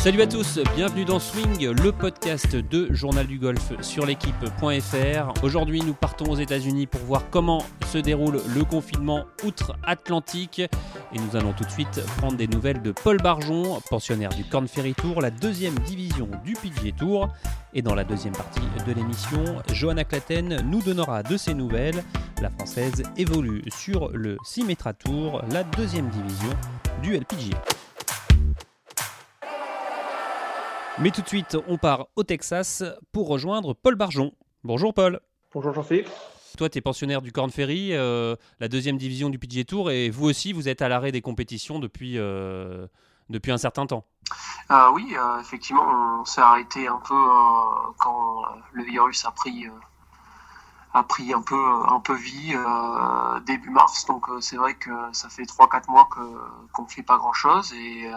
Salut à tous, bienvenue dans Swing, le podcast de Journal du Golf sur l'équipe.fr. Aujourd'hui, nous partons aux États-Unis pour voir comment se déroule le confinement outre-Atlantique. Et nous allons tout de suite prendre des nouvelles de Paul Barjon, pensionnaire du Corn Ferry Tour, la deuxième division du PGA Tour. Et dans la deuxième partie de l'émission, Johanna Claten nous donnera de ses nouvelles. La française évolue sur le Symetra Tour, la deuxième division du LPGA. Mais tout de suite, on part au Texas pour rejoindre Paul Barjon. Bonjour Paul. Bonjour Jean-Philippe. Toi, tu es pensionnaire du Corn Ferry, euh, la deuxième division du PGA Tour, et vous aussi, vous êtes à l'arrêt des compétitions depuis, euh, depuis un certain temps. Euh, oui, effectivement, on s'est arrêté un peu quand le virus a pris, a pris un, peu, un peu vie début mars. Donc c'est vrai que ça fait 3-4 mois qu'on ne fait pas grand-chose. Et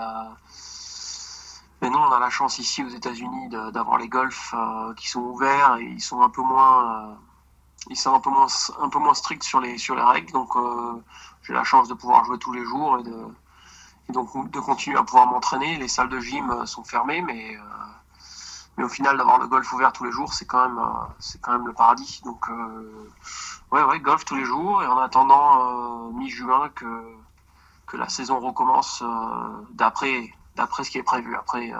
nous, on a la chance ici aux États-Unis d'avoir les golfs euh, qui sont ouverts et ils sont un peu moins, euh, ils sont un peu moins, un peu moins stricts sur les sur les règles. Donc, euh, j'ai la chance de pouvoir jouer tous les jours et de donc de continuer à pouvoir m'entraîner. Les salles de gym sont fermées, mais mais au final d'avoir le golf ouvert tous les jours, c'est quand même quand même le paradis. Donc, ouais, ouais, golf tous les jours et en attendant mi-juin que que la saison recommence d'après d'après ce qui est prévu. Après, euh,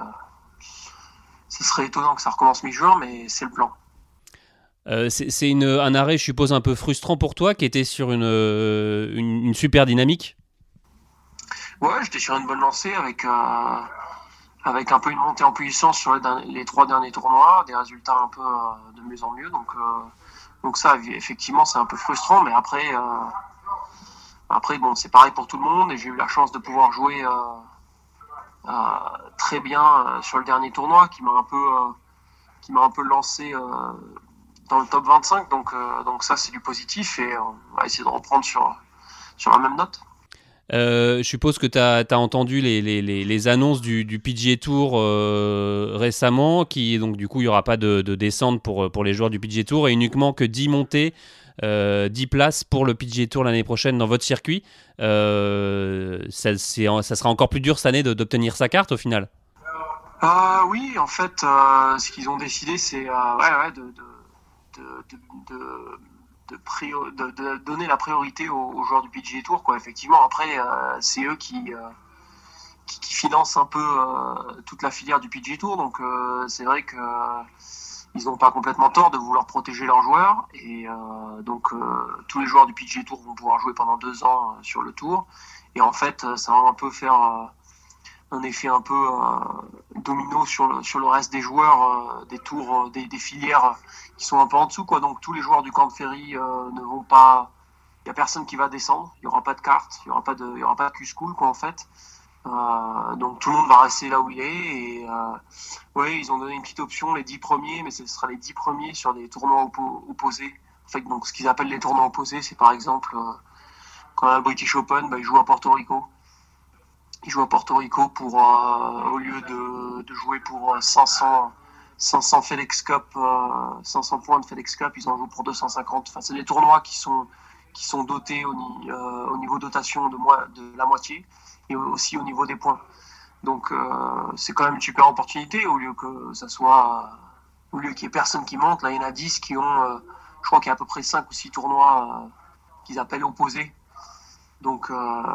ce serait étonnant que ça recommence mi-juin, mais c'est le plan. Euh, c'est un arrêt, je suppose, un peu frustrant pour toi, qui était sur une, euh, une, super dynamique? Ouais, j'étais sur une bonne lancée avec, avec un peu une montée en puissance sur les, trois derniers tournois, des résultats un peu de mieux en mieux. Donc, donc ça, effectivement, c'est un peu frustrant, mais après, après bon, c'est pareil pour tout le monde et j'ai eu la chance de pouvoir jouer très bien euh, sur le dernier tournoi, qui m'a un peu, euh, qui m'a un peu lancé dans le top 25. Donc, donc ça, c'est du positif et on va essayer de reprendre sur, sur la même note. je suppose que tu as, entendu les, les, les, annonces du, du PGA Tour récemment, qui donc du coup il n'y aura pas de, de, descente pour, pour les joueurs du PGA Tour et uniquement que 10 montées 10 euh, places pour le PGA Tour l'année prochaine dans votre circuit. Euh, ça, sera encore plus dur cette année d'obtenir sa carte au final. Euh, oui, en fait, ce qu'ils ont décidé, c'est de, donner la priorité aux, joueurs du PGA Tour. Quoi. Effectivement, après, c'est eux qui, qui, financent un peu toute la filière du PGA Tour. Donc, c'est vrai que ils n'ont pas complètement tort de vouloir protéger leurs joueurs. Et euh, donc, euh, tous les joueurs du PGA Tour vont pouvoir jouer pendant deux ans euh, sur le tour. Et en fait, ça va un peu faire un effet un peu domino sur le, sur le reste des joueurs des tours, des, filières qui sont un peu en dessous. Quoi. Donc, tous les joueurs du camp de ferry ne vont pas. Il n'y a personne qui va descendre. Il n'y aura pas de carte. Il n'y aura pas de, de Q-School, en fait. Euh, donc tout le monde va rester là où il est. Et euh, ils ont donné une petite option, les 10 premiers, mais ce sera les 10 premiers sur des tournois opposés. En fait, donc ce qu'ils appellent les tournois opposés, c'est par exemple euh, quand on a le British Open, bah, ils jouent à Porto Rico. Ils jouent à Porto Rico pour au lieu de, de, jouer pour 500 500 FedEx Cup, 500 points de FedEx Cup, ils en jouent pour 250. Enfin, c'est des tournois qui sont qui sont dotés au, au niveau dotation de, moi, de la moitié et aussi au niveau des points. Donc euh, c'est quand même une super opportunité au lieu que ça soit au lieu qu'il y ait personne qui monte. Là, il y en a 10 qui ont, euh, je crois qu'il y a à peu près 5 ou 6 tournois euh, qu'ils appellent opposés. Donc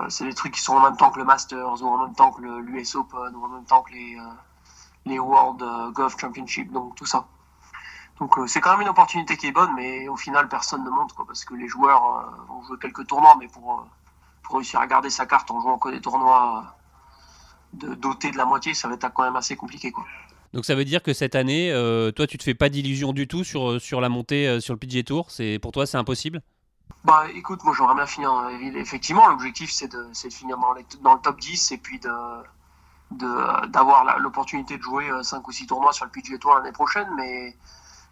c'est des trucs qui sont en même temps que le Masters ou en même temps que l'US Open ou en même temps que les, les World Golf Championship, donc tout ça. Donc c'est quand même une opportunité qui est bonne, mais au final personne ne monte quoi, parce que les joueurs vont jouer quelques tournois, mais pour pour réussir à garder sa carte en jouant que des tournois de, dotés de la moitié, ça va être quand même assez compliqué. Quoi. Donc ça veut dire que cette année, euh, toi, tu te fais pas d'illusions du tout sur, euh, sur la montée euh, sur le PGA Tour? C'est, Pour toi, c'est impossible? Bah écoute, moi j'aimerais bien finir. Effectivement, l'objectif c'est de, c'est de finir dans, dans, le top 10 et puis de, de, d'avoir l'opportunité de jouer 5 ou 6 tournois sur le PGA Tour l'année prochaine. Mais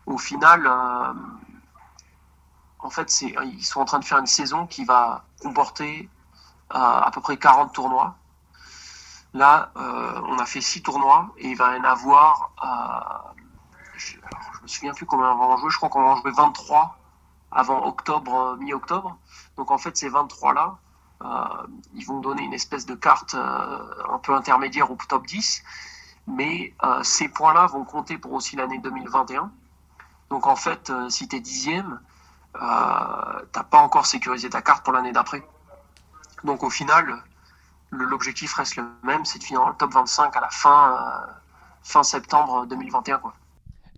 au final, en fait, ils sont en train de faire une saison qui va comporter à, peu près 40 tournois. Là, euh, on a fait 6 tournois et il va y en avoir. Euh, je, ne me souviens plus combien on va en jouer. Je crois qu'on va en jouer 23 avant octobre, euh, mi-octobre. Donc en fait, ces 23-là, ils vont donner une espèce de carte un peu intermédiaire au top 10. mais ces points-là vont compter pour aussi l'année 2021. Donc en fait, si tu es dixième, t'as pas encore sécurisé ta carte pour l'année d'après. Donc au final, l'objectif reste le même, c'est de finir dans le top 25 à la fin, fin septembre 2021. Quoi.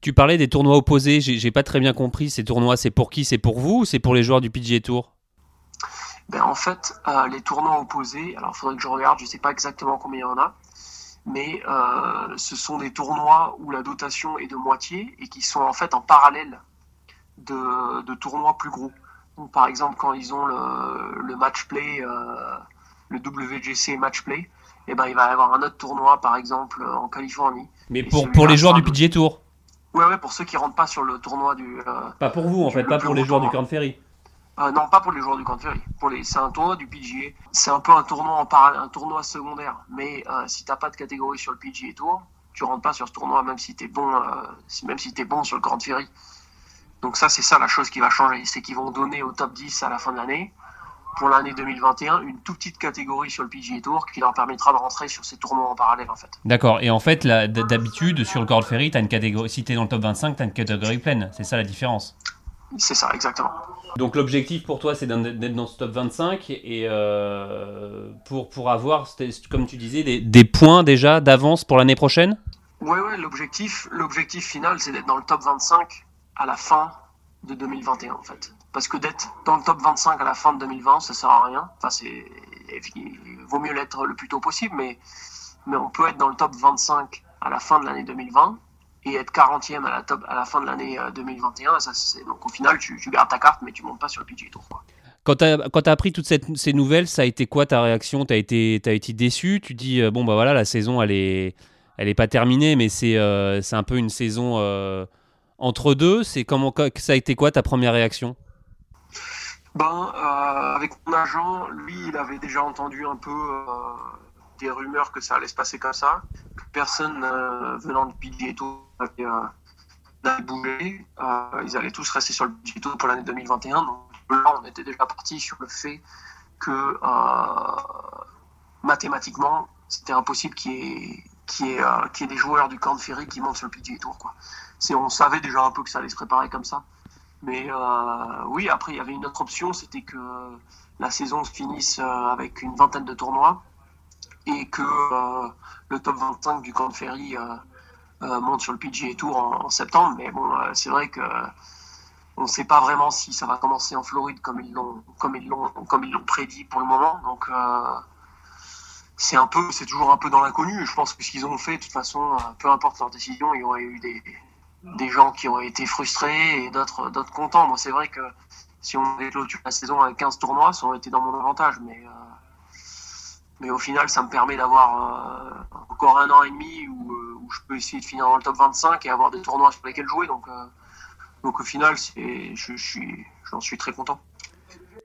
Tu parlais des tournois opposés, j'ai pas très bien compris. Ces tournois, c'est pour qui C'est pour vous ou c'est pour les joueurs du PGA Tour? Ben, En fait, euh, les tournois opposés, alors il faudrait que je regarde, je sais pas exactement combien il y en a, mais euh, ce sont des tournois où la dotation est de moitié et qui sont en fait en parallèle de, tournois plus gros. Donc, par exemple, quand ils ont le, match play, euh, le WGC match play, et eh ben, il va y avoir un autre tournoi, par exemple, en Californie. Mais pour, pour les joueurs du PGA Tour Ouais, ouais, pour ceux qui rentrent pas sur le tournoi du. Euh, pas pour vous, en fait, pas pour les joueurs du Grand Ferry. Euh, non, pas pour les joueurs du Grand Ferry. Pour les, c'est un tournoi du PGA. C'est un peu un tournoi en parallèle, un tournoi secondaire. Mais euh, si t'as pas de catégorie sur le PGA Tour, tu rentres pas sur ce tournoi, même si t'es bon, même si t'es bon sur le Grand Ferry. Donc ça, c'est ça la chose qui va changer, c'est qu'ils vont donner au top 10 à la fin de l'année pour l'année 2021 une toute petite catégorie sur le PGA Tour qui leur permettra de rentrer sur ces tournois en parallèle en fait. D'accord, et en fait d'habitude sur le Corld Ferry, as une catégorie, si tu es dans le top 25, tu as une catégorie pleine, c'est ça la différence C'est ça, exactement. Donc l'objectif pour toi c'est d'être dans ce top 25 et euh, pour, pour avoir, comme tu disais, des, points déjà d'avance pour l'année prochaine? Ouais, ouais, l'objectif, l'objectif final c'est d'être dans le top 25 à la fin de 2021 en fait parce que d'être dans le top 25 à la fin de 2020, ça sert à rien. Enfin, il vaut mieux l'être le plus tôt possible, mais, mais on peut être dans le top 25 à la fin de l'année 2020 et être 40e à la, top, à la fin de l'année 2021. Euh, ça, donc au final, tu, gardes ta carte, mais tu montes pas sur le PGA Tour. Quand tu as, appris toutes ces nouvelles, ça a été quoi ta réaction? Tu as été, as été déçu? Tu dis, euh, bon, bah voilà, la saison, elle est, elle est pas terminée, mais c'est euh, un peu une saison entre deux. Comment, ça a été quoi ta première réaction? Ben, euh, avec mon agent, lui, il avait déjà entendu un peu euh, des rumeurs que ça allait se passer comme ça, que personne euh, venant du PGA Tour n'allait bouger, ils allaient tous rester sur le PGA Tour pour l'année 2021. Donc là, on était déjà parti sur le fait que mathématiquement, c'était impossible qu'il y, ait, des joueurs du camp de Ferry qui montent sur le PGA Tour. Quoi. On savait déjà un peu que ça allait se préparer comme ça. Mais euh, oui, après, il y avait une autre option, c'était que la saison se finisse euh, avec une vingtaine de tournois et que euh, le top 25 du Camp Ferry monte sur le PGA Tour en, septembre. Mais bon, c'est vrai que on ne sait pas vraiment si ça va commencer en Floride comme ils l'ont comme ils l'ont comme ils l'ont prédit pour le moment. Donc c'est un peu c'est toujours un peu dans l'inconnu. Je pense que ce qu'ils ont fait, de toute façon, peu importe leur décision, il y aurait eu des, des gens qui ont été frustrés et d'autres d'autres contents. Moi, c'est vrai que si on avait clôturé la saison avec 15 tournois, ça aurait été dans mon avantage. Mais, euh, mais au final, ça me permet d'avoir euh, encore un an et demi euh, où, je peux essayer de finir dans le top 25 et avoir des tournois sur lesquels jouer. Donc, donc au final, je, je j'en suis très content.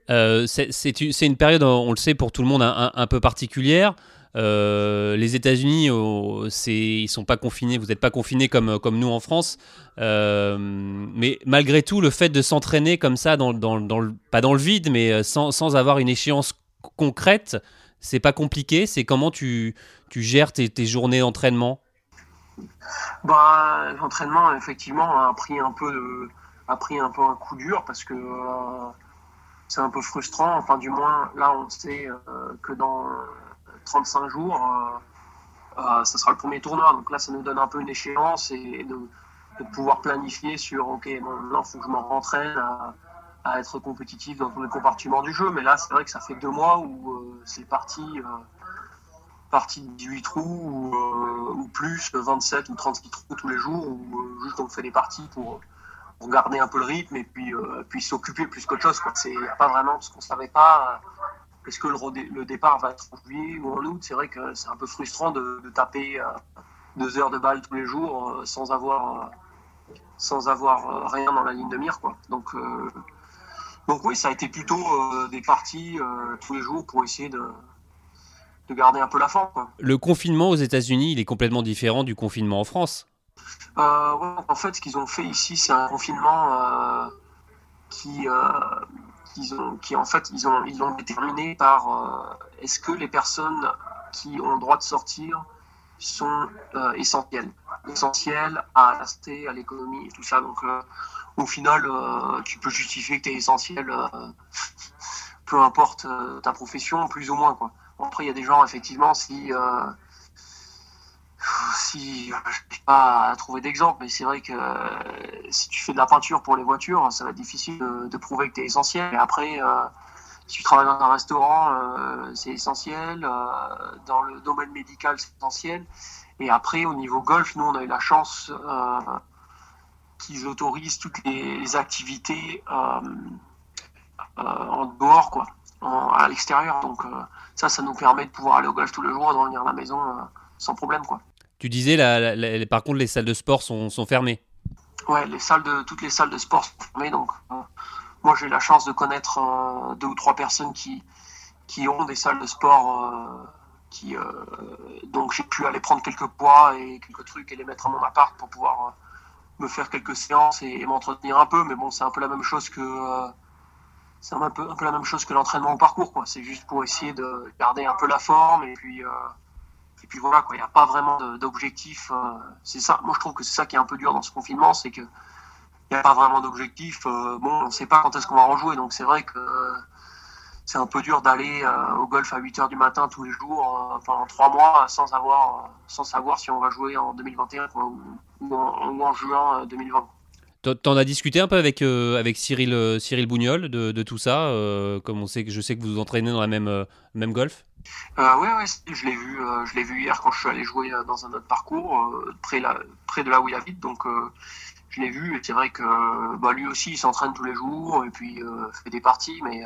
c'est une période, on le sait, pour tout le monde un peu particulière. Euh, les États-Unis, oh, ils sont pas confinés. Vous n'êtes pas confinés comme comme nous en France. Euh, mais malgré tout, le fait de s'entraîner comme ça, dans, dans, pas dans le vide, mais euh, sans, sans avoir une échéance concrète, c'est pas compliqué. C'est comment tu, tu gères tes, journées d'entraînement? Bah, L'entraînement, effectivement, a pris un peu un coup dur parce que c'est un peu frustrant. Enfin, du moins, là, on sait que dans 35 jours, euh, euh, ça sera le premier tournoi. Donc là, ça nous donne un peu une échéance et de, pouvoir planifier sur, OK, là, il faut que je m'en rentraîne être compétitif dans tous les compartiments du jeu. Mais là, c'est vrai que ça fait deux mois où euh, c'est parti, parti de 18 trous ou, ou, plus, 27 ou 36 trous tous les jours, où juste on fait des parties pour, garder un peu le rythme et puis, puis s'occuper plus qu'autre chose. Il n'y pas vraiment, parce qu'on ne savait pas est-ce que le, départ va être en juillet ou en août C'est vrai que c'est un peu frustrant de, taper euh, deux heures de balle tous les jours euh, sans avoir, euh, sans avoir rien dans la ligne de mire. Quoi. Donc, donc oui, ça a été plutôt des parties tous les jours pour essayer de, de garder un peu la forme. Le confinement aux États-Unis, il est complètement différent du confinement en France? en fait, ce qu'ils ont fait ici, c'est un confinement qui, ont, qui en fait, ils ont, ils ont déterminé par euh, est-ce que les personnes qui ont le droit de sortir sont essentiels. Essentiels à la santé, à l'économie et tout ça. Donc, au final, tu peux justifier que tu es essentiel, peu importe ta profession, plus ou moins. Quoi. Après, il y a des gens, effectivement, si si je n'ai pas à trouver d'exemple, mais c'est vrai que euh, si tu fais de la peinture pour les voitures, ça va être difficile de, prouver que tu es essentiel. Et après, euh, si tu travailles dans un restaurant, euh, c'est essentiel. dans le domaine médical, c'est essentiel. Et après, au niveau golf, nous, on a eu la chance qu'ils autorisent toutes les, activités en dehors, quoi, à l'extérieur. Donc ça, ça nous permet de pouvoir aller au golf tous les jours de revenir à la maison sans problème, quoi. Tu disais, la, par contre, les salles de sport sont, fermées. Ouais, les salles de, toutes les salles de sport sont fermées. Donc, euh, moi, j'ai la chance de connaître euh, deux ou trois personnes qui, qui ont des salles de sport. Euh, qui, donc, j'ai pu aller prendre quelques poids et quelques trucs et les mettre à mon appart pour pouvoir me faire quelques séances et, m'entretenir un peu. Mais bon, c'est un peu la même chose que c'est un peu, un peu la même chose que l'entraînement au parcours. Quoi. C'est juste pour essayer de garder un peu la forme et puis et puis voilà, il n'y a pas vraiment d'objectif. Euh, c'est ça, moi je trouve que c'est ça qui est un peu dur dans ce confinement, c'est que n'y a pas vraiment d'objectif. Euh, bon, on ne sait pas quand est-ce qu'on va rejouer, donc c'est vrai que c'est un peu dur d'aller euh, au golf à 8 h du matin tous les jours pendant 3 mois sans avoir, sans savoir si on va jouer en 2021 ou, en, juin 2020. T'en as discuté un peu avec, avec Cyril, Cyril Bougnol de, tout ça, comme on sait que je sais que vous vous entraînez dans la même, même golf? Euh, oui, ouais, je l'ai vu, euh, je l'ai vu hier quand je suis allé jouer euh, dans un autre parcours euh, près, la, près de là où il habite. Donc, je l'ai vu et c'est vrai que bah, lui aussi, il s'entraîne tous les jours et puis fait des parties, mais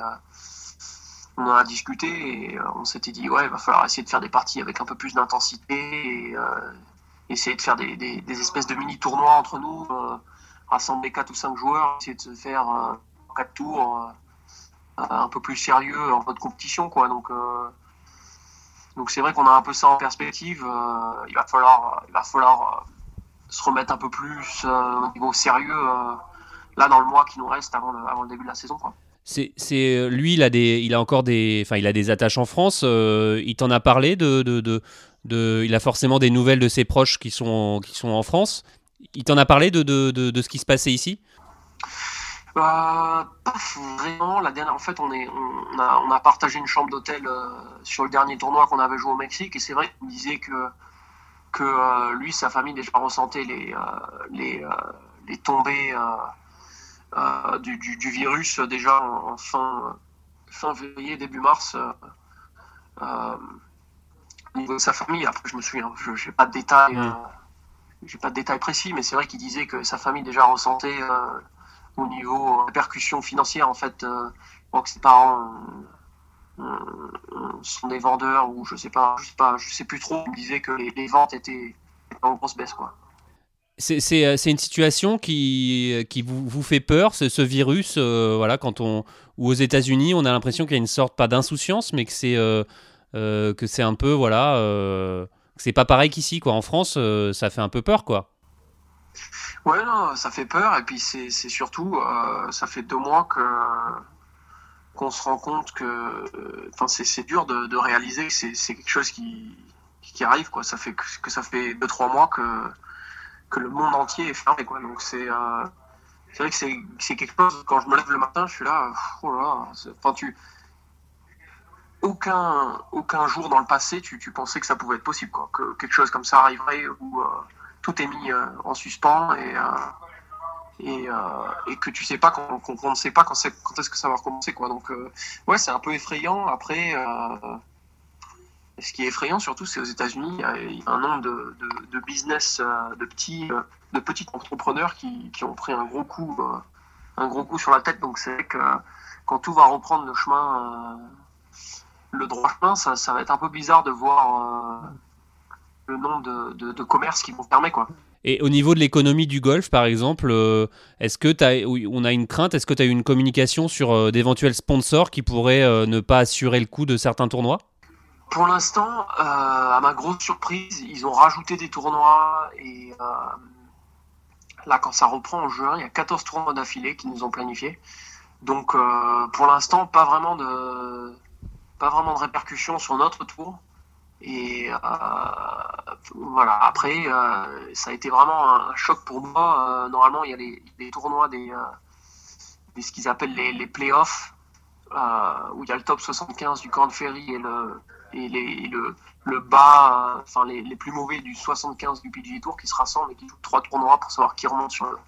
on en a discuté et on s'était dit ouais, il va falloir essayer de faire des parties avec un peu plus d'intensité et essayer de faire des, espèces de mini tournois entre nous, rassembler 4 ou 5 joueurs, essayer de se faire 4 tours un peu plus sérieux en mode compétition quoi. Donc donc c'est vrai qu'on a un peu ça en perspective. Euh, il va falloir, il va falloir euh, se remettre un peu plus euh, au niveau sérieux là dans le mois qui nous reste avant le, avant le début de la saison. C'est, lui, il a des, il a encore des, enfin, il a des attaches en France. il t'en a parlé de, de, de, de, il a forcément des nouvelles de ses proches qui sont, qui sont en France. Il t'en a parlé de, de, ce qui se passait ici? Pas vraiment. La dernière, en fait, on, est, on, a, on a partagé une chambre d'hôtel euh, sur le dernier tournoi qu'on avait joué au Mexique. Et c'est vrai qu'il me disait que, que euh, lui, sa famille déjà ressentait les, euh, les, les tombées du, du, virus déjà en, fin, fin février, début mars. au niveau de sa famille, après je me souviens, je n'ai pas de détails, j'ai pas de détails précis, mais c'est vrai qu'il disait que sa famille déjà ressentait au niveau répercussions financières en fait euh, que ses parents euh, euh, sont des vendeurs ou je sais pas je sais pas je sais plus trop on disait que les, ventes étaient en grosse baisse quoi c'est une situation qui, qui vous, vous fait peur, ce, ce virus, voilà, quand on, ou aux États-Unis, on a l'impression qu'il y a une sorte, pas d'insouciance, mais que c'est que c'est un peu, voilà, que c'est pas pareil qu'ici, quoi. En France, ça fait un peu peur, quoi. Ouais, non, ça fait peur. Et puis c'est surtout, euh, ça fait deux mois que qu'on se rend compte que, enfin, c'est dur de, réaliser que c'est quelque chose qui, qui arrive, quoi. Ça fait que, ça fait deux trois mois que que le monde entier est fermé, quoi. Donc c'est euh, c'est vrai que c'est quelque chose. Quand je me lève le matin, je suis là, oh tu aucun, aucun jour dans le passé, tu, tu, pensais que ça pouvait être possible, quoi, que quelque chose comme ça arriverait ou, euh, tout est mis euh, en suspens et, euh, et, euh, et, que tu sais pas qu'on ne sait pas quand, est-ce que ça va recommencer quoi. Donc ouais, c'est un peu effrayant. Après, ce qui est effrayant surtout, c'est aux États-Unis, il y a un nombre de, business, de petits, de petits entrepreneurs qui, ont pris un gros coup, un gros coup sur la tête. Donc c'est vrai que quand tout va reprendre le chemin, le droit chemin, ça, ça, va être un peu bizarre de voir le nombre de, de, commerces qui vont fermer. Quoi. Et au niveau de l'économie du golf, par exemple, euh, est-ce que as, on a une crainte Est-ce que tu as eu une communication sur euh, d'éventuels sponsors qui pourraient euh, ne pas assurer le coût de certains tournois? Pour l'instant, à ma grosse surprise, ils ont rajouté des tournois et là, quand ça reprend en juin, il y a 14 tournois d'affilée qui nous ont planifiés. Donc, pour l'instant, pas vraiment de pas vraiment de répercussions sur notre tour. Et euh, voilà. Après, ça a été vraiment un, choc pour moi. normalement, il y a les, tournois des, des ce qu'ils appellent les, les playoffs, où il y a le top 75 du Corn Ferry et le et, les, le, le, bas, enfin les, les, plus mauvais du 75 du PGA Tour qui se rassemblent et qui jouent trois tournois pour savoir qui remonte sur le,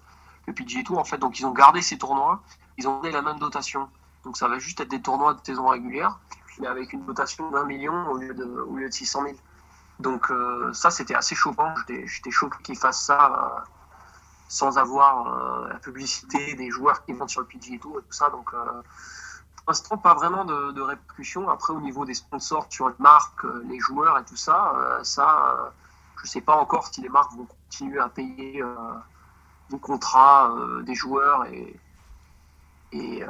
le Tour. En fait, donc ils ont gardé ces tournois, ils ont donné la même dotation. Donc ça va juste être des tournois de saison régulière, mais avec une dotation d'un million au lieu de, au lieu de 600 000. Donc euh, ça, c'était assez choquant. J'étais choqué qu'ils fassent ça euh, sans avoir euh, la publicité des joueurs qui montent sur le PGA Tour et tout ça. Donc pour l'instant, pas vraiment de, répercussions. Après, au niveau des sponsors sur les marques, les joueurs et tout ça, ça, je ne sais pas encore si les marques vont continuer à payer des contrats des joueurs et, et,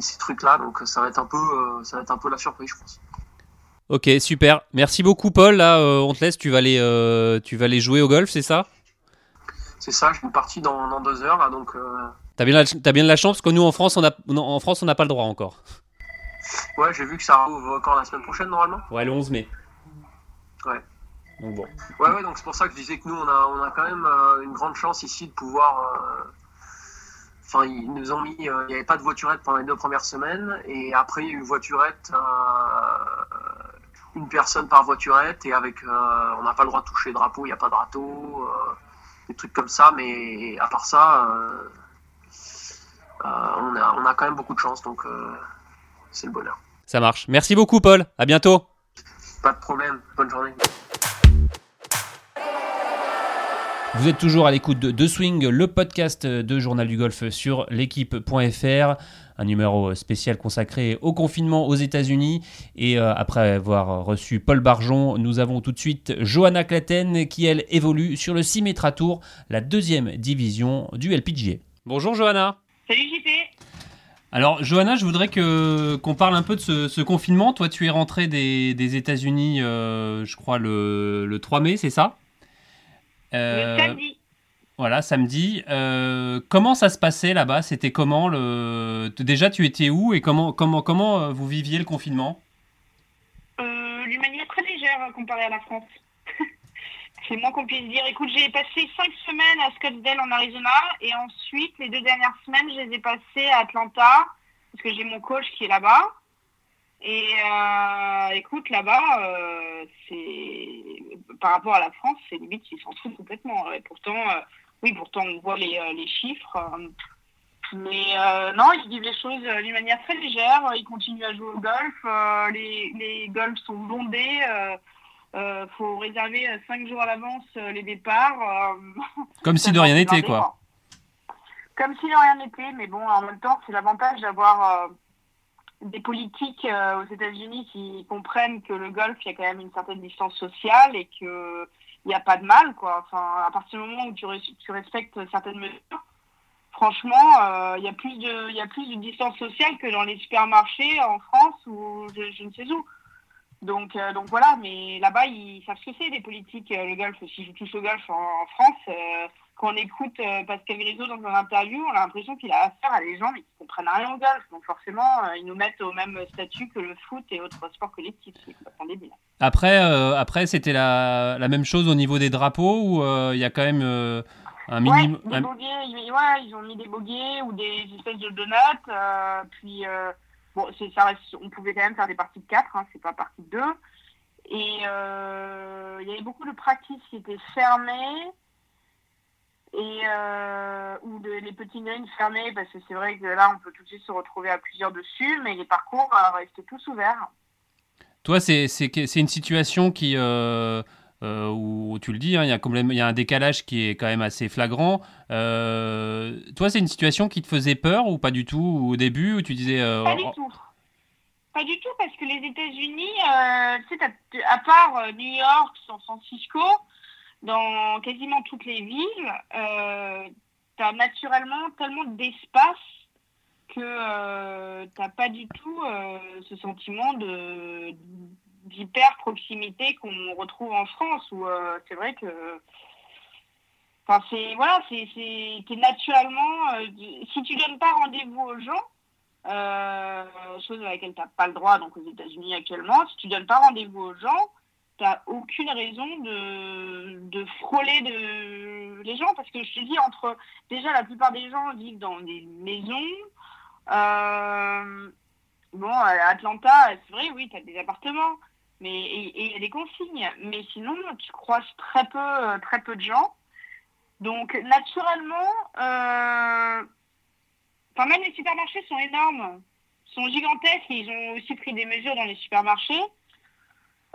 ces trucs-là. Donc, ça va être un peu, ça va être un peu la surprise, je pense. Ok, super. Merci beaucoup, Paul. Là, euh, on te laisse. Tu vas aller, euh, tu vas aller jouer au golf, c'est ça? C'est ça. Je suis parti dans, dans, deux heures là, donc. Euh... T'as bien, as bien de la chance parce que nous en France, on a, en France, on n'a pas le droit encore. Ouais, j'ai vu que ça rouvre encore la semaine prochaine normalement. Ouais, le 11 mai. Ouais. Donc bon. Ouais, ouais. Donc c'est pour ça que je disais que nous, on a, on a quand même euh, une grande chance ici de pouvoir. Enfin, ils nous ont mis. il n'y avait pas de voiturette pendant les deux premières semaines et après il y a eu une voiturette une personne par voiturette et avec euh, on n'a pas le droit de toucher le drapeau, il n'y a pas de râteau, euh, des trucs comme ça, mais à part ça, euh, on, a, on a quand même beaucoup de chance, donc c'est le bonheur. Ça marche. Merci beaucoup Paul, à bientôt. Pas de problème, bonne journée. Vous êtes toujours à l'écoute de, de Swing, le podcast de Journal du Golf sur l'équipe.fr un numéro spécial consacré au confinement aux États-Unis. Et euh, après avoir reçu Paul Barjon, nous avons tout de suite Johanna Claten qui, elle, évolue sur le 6 mètres à tour, la deuxième division du LPGA. Bonjour Johanna. Salut JP. Alors, Johanna, je voudrais que, qu'on parle un peu de ce, confinement. Toi, tu es rentrée des, États-Unis, euh, je crois, le, le 3 mai, c'est ça? Le samedi. Voilà, samedi. Euh, comment ça se passait là-bas? C'était comment le Déjà, tu étais où et comment comment comment euh, vous viviez le confinement? Euh, D'une manière très légère comparée à la France. C'est moins qu'on puisse dire. Écoute, j'ai passé cinq semaines à Scottsdale en Arizona et ensuite les deux dernières semaines, je les ai passées à Atlanta parce que j'ai mon coach qui est là-bas. Et écoute, là-bas, c'est par rapport à la France, c'est limite qu'ils s'en foutent complètement. Et pourtant, oui, pourtant on voit les, euh, les chiffres. Euh, mais euh, non, ils vivent les choses d'une manière très légère. Ils continuent à jouer au golf. les, les golfs sont bondés. Il faut réserver cinq jours à l'avance les départs. Comme si de rien n'était, quoi. Comme si de rien n'était, mais bon, en même temps, c'est l'avantage d'avoir des politiques aux États-Unis qui comprennent que le golf, il y a quand même une certaine distance sociale et que il n'y a pas de mal, quoi. Enfin, à partir du moment où tu, respectes certaines mesures, franchement, euh, il y a plus de, y a plus de distance sociale que dans les supermarchés en France ou je, ne sais où. Donc, euh, donc voilà, mais là-bas, ils savent ce que c'est, les politiques, euh, le golf. Si je touche au golf en, France, quand on écoute Pascal Grisot dans un interview, on a l'impression qu'il a affaire à des gens mais qui comprennent rien au golf. Donc forcément, ils nous mettent au même statut que le foot et autres sports collectifs. C'est complètement débile. Après, euh, après c'était la, la, même chose au niveau des drapeaux euh, il y a quand même euh, un minimum. Ouais, ouais, ils ont mis des boguets ou des espèces de donuts. puis, bon, ça reste, on pouvait quand même faire des parties de 4, hein, c'est pas partie de 2. Et il y avait beaucoup de practices qui étaient fermées et ou les petits greens fermés parce que c'est vrai que là on peut tout de suite se retrouver à plusieurs dessus mais les parcours restent tous ouverts toi, c'est une situation qui, euh, euh, où tu le dis, hein, il, y y a un décalage qui est quand même assez flagrant. Euh, toi, c'est une situation qui te faisait peur ou pas du tout au début où tu disais Pas du oh, tout. Pas du tout, parce que les États-Unis, à part New York, San Francisco, dans quasiment toutes les villes, tu as naturellement tellement d'espace que euh, tu n'as pas du tout euh, ce sentiment de d'hyper proximité qu'on retrouve en France euh, c'est vrai que c'est voilà c'est c'est naturellement euh, si tu donnes pas rendez-vous aux gens chose à laquelle tu n'as pas le droit donc aux États-Unis actuellement si tu donnes pas rendez-vous aux gens t'as aucune raison de, de frôler de, les gens parce que je te dis entre déjà la plupart des gens vivent dans des maisons euh, bon à Atlanta c'est vrai oui tu as des appartements mais et il y a des consignes mais sinon tu croises très peu très peu de gens. Donc naturellement euh, enfin même les supermarchés sont énormes sont gigantesques et ils ont aussi pris des mesures dans les supermarchés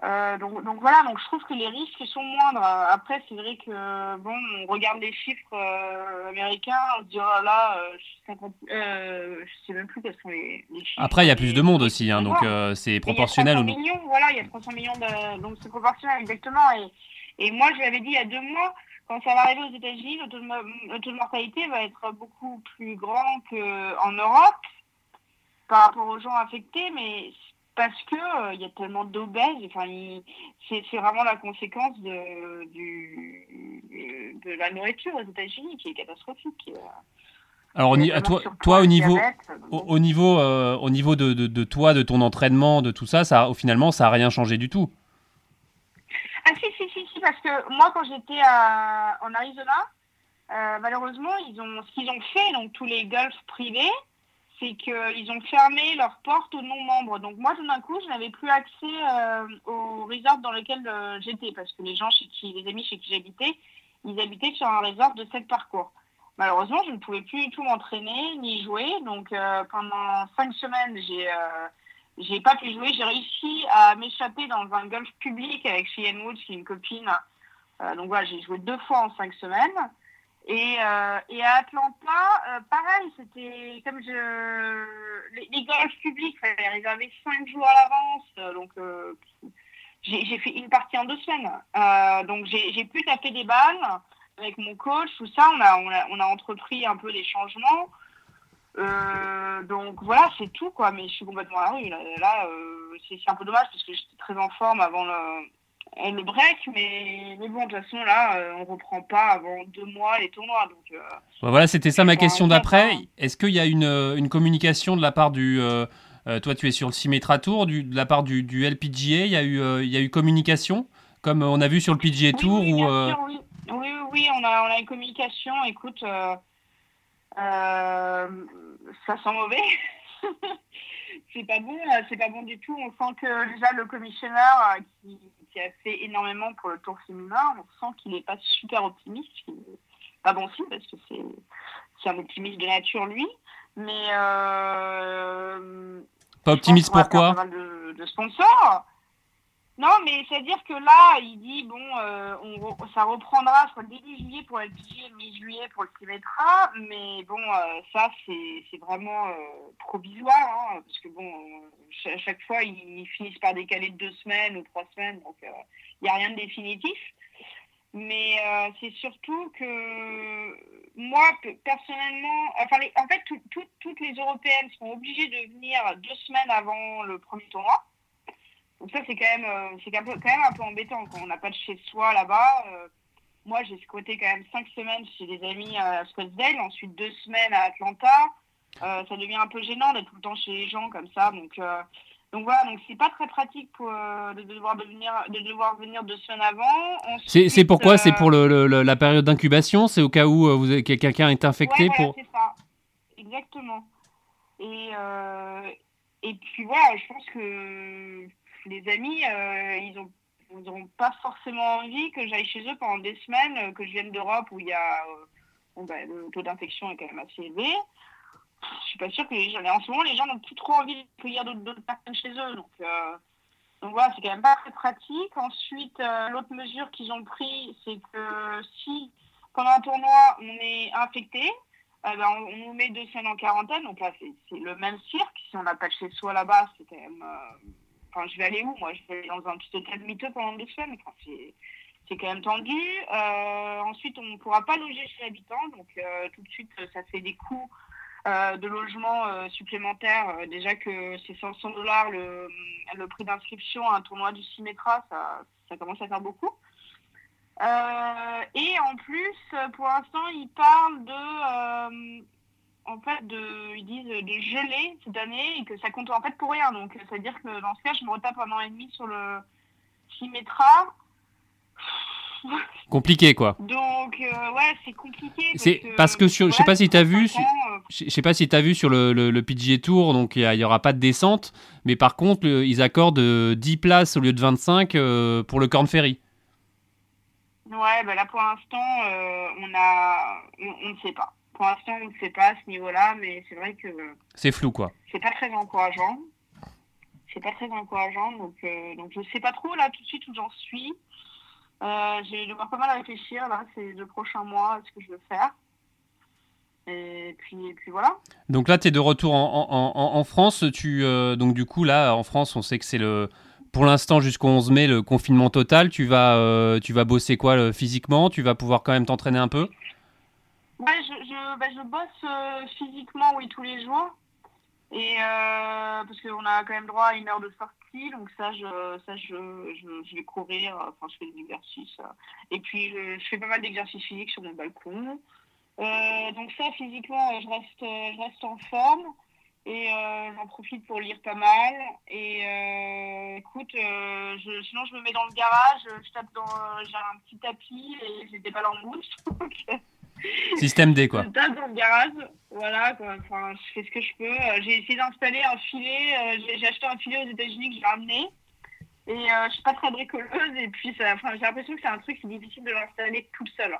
euh, donc, donc, voilà, donc je trouve que les risques sont moindres. Après, c'est vrai que bon, on regarde les chiffres euh, américains, on se dit oh là, euh, euh, je sais même plus quels sont les, chiffres. Après, il y a plus de monde aussi, hein, donc c'est proportionnel. Il y a 300 millions, voilà, il y a 300 millions, de, donc c'est proportionnel exactement. Et, et moi, je l'avais dit il y a deux mois, quand ça va arriver aux États-Unis, le, le taux de mortalité va être beaucoup plus grand qu'en Europe par rapport aux gens affectés, mais parce que euh, il y a tellement d'obèses. Enfin, c'est vraiment la conséquence de, du, de la nourriture aux États-Unis qui est catastrophique. Alors, à toi, toi au niveau, au, niveau, euh, au niveau de, de, de, toi, de ton entraînement, de tout ça, ça, finalement, ça a rien changé du tout. Ah si, si, si, si parce que moi, quand j'étais en Arizona, euh, malheureusement, ils ont, ce qu'ils ont fait, donc tous les golfs privés, c'est qu'ils ont fermé leurs portes aux non-membres. Donc moi, tout d'un coup, je n'avais plus accès euh, au resort dans lequel euh, j'étais, parce que les gens chez qui, les amis chez qui j'habitais, ils habitaient sur un resort de sept parcours. Malheureusement, je ne pouvais plus du tout m'entraîner ni jouer. Donc euh, pendant cinq semaines, j'ai j'ai pas pu jouer. J'ai réussi à m'échapper dans un golf public avec Cheyenne Woods, qui est une copine. donc voilà, j'ai joué deux fois en cinq semaines. Et, euh, et à Atlanta, euh, pareil, c'était comme je. Les, les publics, il fallait réserver cinq jours à l'avance. Euh, donc, j'ai fait une partie en deux semaines. Donc, j'ai pu taper des balles avec mon coach, tout ça. On a, on a, on a entrepris un peu les changements. donc, voilà, c'est tout, quoi. Mais je suis complètement à la rue. Là, là c'est un peu dommage parce que j'étais très en forme avant le le break, mais, mais bon, de toute façon, là, euh, on reprend pas avant deux mois les tournois. Donc, euh, voilà, c'était ça ma question d'après. Est-ce qu'il y a une, euh, une, communication de la part du. toi, tu es sur le Symetra Tour, du, de la part du, du LPGA, il y, a eu, il y a eu communication, comme on a vu sur le PGA Tour oui, oui, oui, oui, on a, on a une communication. Écoute, ça sent mauvais. c'est pas bon, c'est pas bon du tout. On sent que déjà le commissionnaire qui qui a fait énormément pour le tour féminin, on sent qu'il n'est pas super optimiste. Pas bon signe parce que c'est un optimiste de nature, lui. Mais. Euh, pas optimiste pourquoi pas mal de, de sponsors. Non, mais c'est-à-dire que là, il dit, bon, euh, ça reprendra soit début juillet pour le budget, mi-juillet pour le Symetra, mais bon, euh, ça, c'est vraiment euh, provisoire, hein, parce que bon, à chaque fois, ils finissent par décaler de deux semaines ou trois semaines, donc il n'y a rien de définitif. Mais c'est surtout que moi, personnellement, enfin, en fait, toutes les Européennes sont obligées de venir deux semaines avant le premier tournoi. Donc ça, c'est quand même, euh, c'est quand même un peu embêtant quand on n'a pas de chez soi là-bas. Euh, moi, j'ai squatté quand même cinq semaines chez des amis à Scottsdale, ensuite deux semaines à Atlanta. Euh, ça devient un peu gênant d'être tout le temps chez les gens comme ça. Donc, donc voilà, donc c'est pas très pratique pour, de, devoir devenir, de devoir venir deux semaines avant. C'est pourquoi C'est pour le, la période d'incubation? C'est au cas où quelqu'un est infecté ouais, pour... c'est ça. Exactement. Et, et puis voilà, je pense que les amis, euh, ils ont n'auront pas forcément envie que j'aille chez eux pendant des semaines, euh, que je vienne d'Europe où il y a euh, ben, le taux d'infection est quand même assez élevé. Je suis pas sûre que les gens, en ce moment, les gens n'ont plus trop envie d'accueillir d'autres personnes chez eux. Donc, donc voilà, c'est quand même pas très pratique. Ensuite, l'autre mesure qu'ils ont pris, c'est que si pendant un tournoi on est infecté, ben, on, nous met deux semaines en quarantaine. Donc là, c'est le même cirque. Si on n'a pas chez soi là-bas, c'est quand même Enfin, je vais aller où Moi, je vais aller dans un petit hôtel miteux pendant deux semaines. Enfin, c'est quand même tendu. Euh, ensuite, on ne pourra pas loger chez l'habitant. Donc, euh, tout de suite, ça fait des coûts euh, de logement supplémentaires. déjà que c'est 500 dollars le, le, prix d'inscription à un tournoi du 6 ça, ça commence à faire beaucoup. et en plus, pour l'instant, ils parlent de en fait, de, ils disent de geler cette année et que ça compte en fait pour rien. Donc, c'est-à-dire que dans ce cas, je me retape un an et demi sur le, Symetra. Compliqué quoi. Donc euh, ouais, c'est compliqué. C'est parce que sur, je sais pas si tu as vu, je sais pas si tu as vu sur le, le, PGA Tour, donc il n'y aura pas de descente, mais par contre ils accordent 10 places au lieu de 25 pour le Corn Ferry. Ouais, bah là pour l'instant on a, on ne sait pas pour l'instant, on ne sait pas à ce niveau-là, mais c'est vrai que. C'est flou, quoi. C'est pas très encourageant. C'est pas très encourageant, donc, euh, donc je sais pas trop là tout de suite où j'en suis. Euh, j'ai devoir pas mal réfléchir là ces deux prochains mois ce que je veux faire. Et puis, puis voilà. Donc là, tu es de retour en, en, en France. Tu, euh, donc du coup, là, en France, on sait que c'est le, pour l'instant jusqu'au 11 mai le confinement total. Tu vas, euh, tu vas bosser quoi physiquement? Tu vas pouvoir quand même t'entraîner un peu? Je, je, bah, je bosse euh, physiquement, oui, tous les jours. Et euh, parce qu'on a quand même droit à une heure de sortie, donc ça, je, ça, je, je, vais courir, enfin, je fais des exercices. Et puis, je, fais pas mal d'exercices physiques sur mon balcon. Euh, donc ça, physiquement, je reste, je reste en forme et j'en profite pour lire pas mal. Et écoute, sinon je me mets dans le garage, je tape dans, j'ai un petit tapis et j'ai des balles en mousse. Système D, quoi. Je tape dans le garage, voilà, Enfin, je fais ce que je peux. Euh, j'ai essayé d'installer un filet, euh, j'ai acheté un filet aux États-Unis que j'ai ramené. Et euh, je suis pas très bricoleuse, et puis j'ai l'impression que c'est un truc qui est difficile de l'installer tout seul.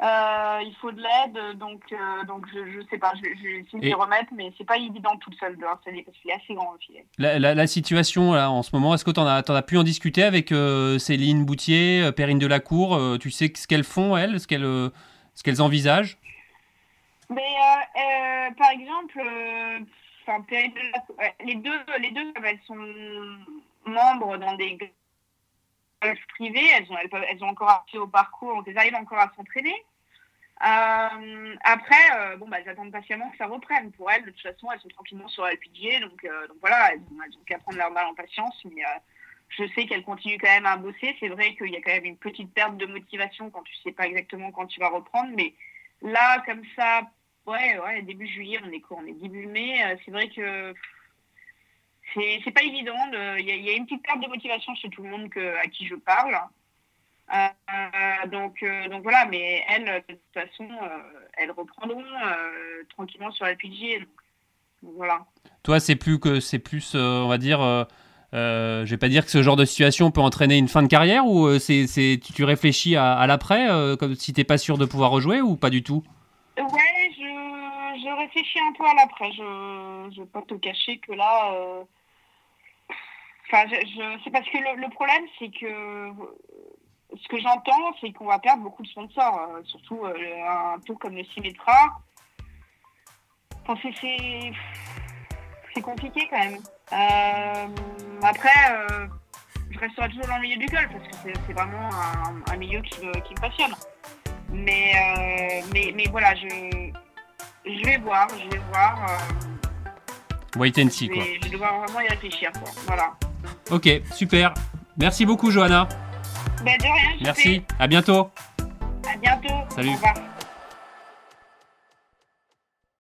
il faut de l'aide, donc, donc je, je sais pas, je, je vais essayer de les remettre, mais c'est pas évident tout seul de l'installer parce qu'il est assez grand le filet. La, la, situation là, en ce moment, est-ce que tu en, as pu en discuter avec Céline Boutier, Perrine Delacour Tu sais ce qu'elles font, elles ce qu'elles ce qu'elles envisagent Mais, euh, euh, Par exemple, euh, les, deux, les deux, elles sont membres dans des golfs privés, elles ont, elles, ont encore accès au parcours, elles arrivent encore à s'entraîner. après, bon, bah, elles attendent patiemment que ça reprenne. Pour elles, de toute façon, elles sont tranquillement sur LPG, donc, donc voilà, elles, ont qu'à prendre leur mal en patience. Mais je sais qu'elle continue quand même à bosser. C'est vrai qu'il y a quand même une petite perte de motivation quand tu sais pas exactement quand tu vas reprendre. Mais là, comme ça, ouais, ouais, début juillet, on est quoi On est début mai. Euh, c'est vrai que c'est pas évident. Il y, a une petite perte de motivation chez tout le monde que, à qui je parle. Euh, donc, euh, donc voilà, mais elles, de toute façon, elles reprendront tranquillement sur la PG. Voilà. Toi, c'est plus que c'est plus, on va dire euh, je vais pas dire que ce genre de situation peut entraîner une fin de carrière ou euh, c'est, tu, réfléchis à, l'après, euh, comme si t'es pas sûr de pouvoir rejouer ou pas du tout? Ouais, je, réfléchis un peu à l'après. Je, je vais pas te cacher que là, enfin, je, c'est parce que le, problème c'est que ce que j'entends, c'est qu'on va perdre beaucoup de sponsors, surtout un tour comme le Symmetra. Enfin, c'est c'est compliqué quand même. Euh, après, euh, je resterai toujours dans le milieu du golf parce que c'est vraiment un, milieu qui me, qui me, passionne. Mais, euh, mais, mais voilà, je, je vais voir, je vais voir. Wait and see, quoi. Je vais devoir vraiment y réfléchir, quoi. Voilà. Ok, super. Merci beaucoup, Johanna. Ben, de rien. Merci. À bientôt. À bientôt. Salut. Au revoir.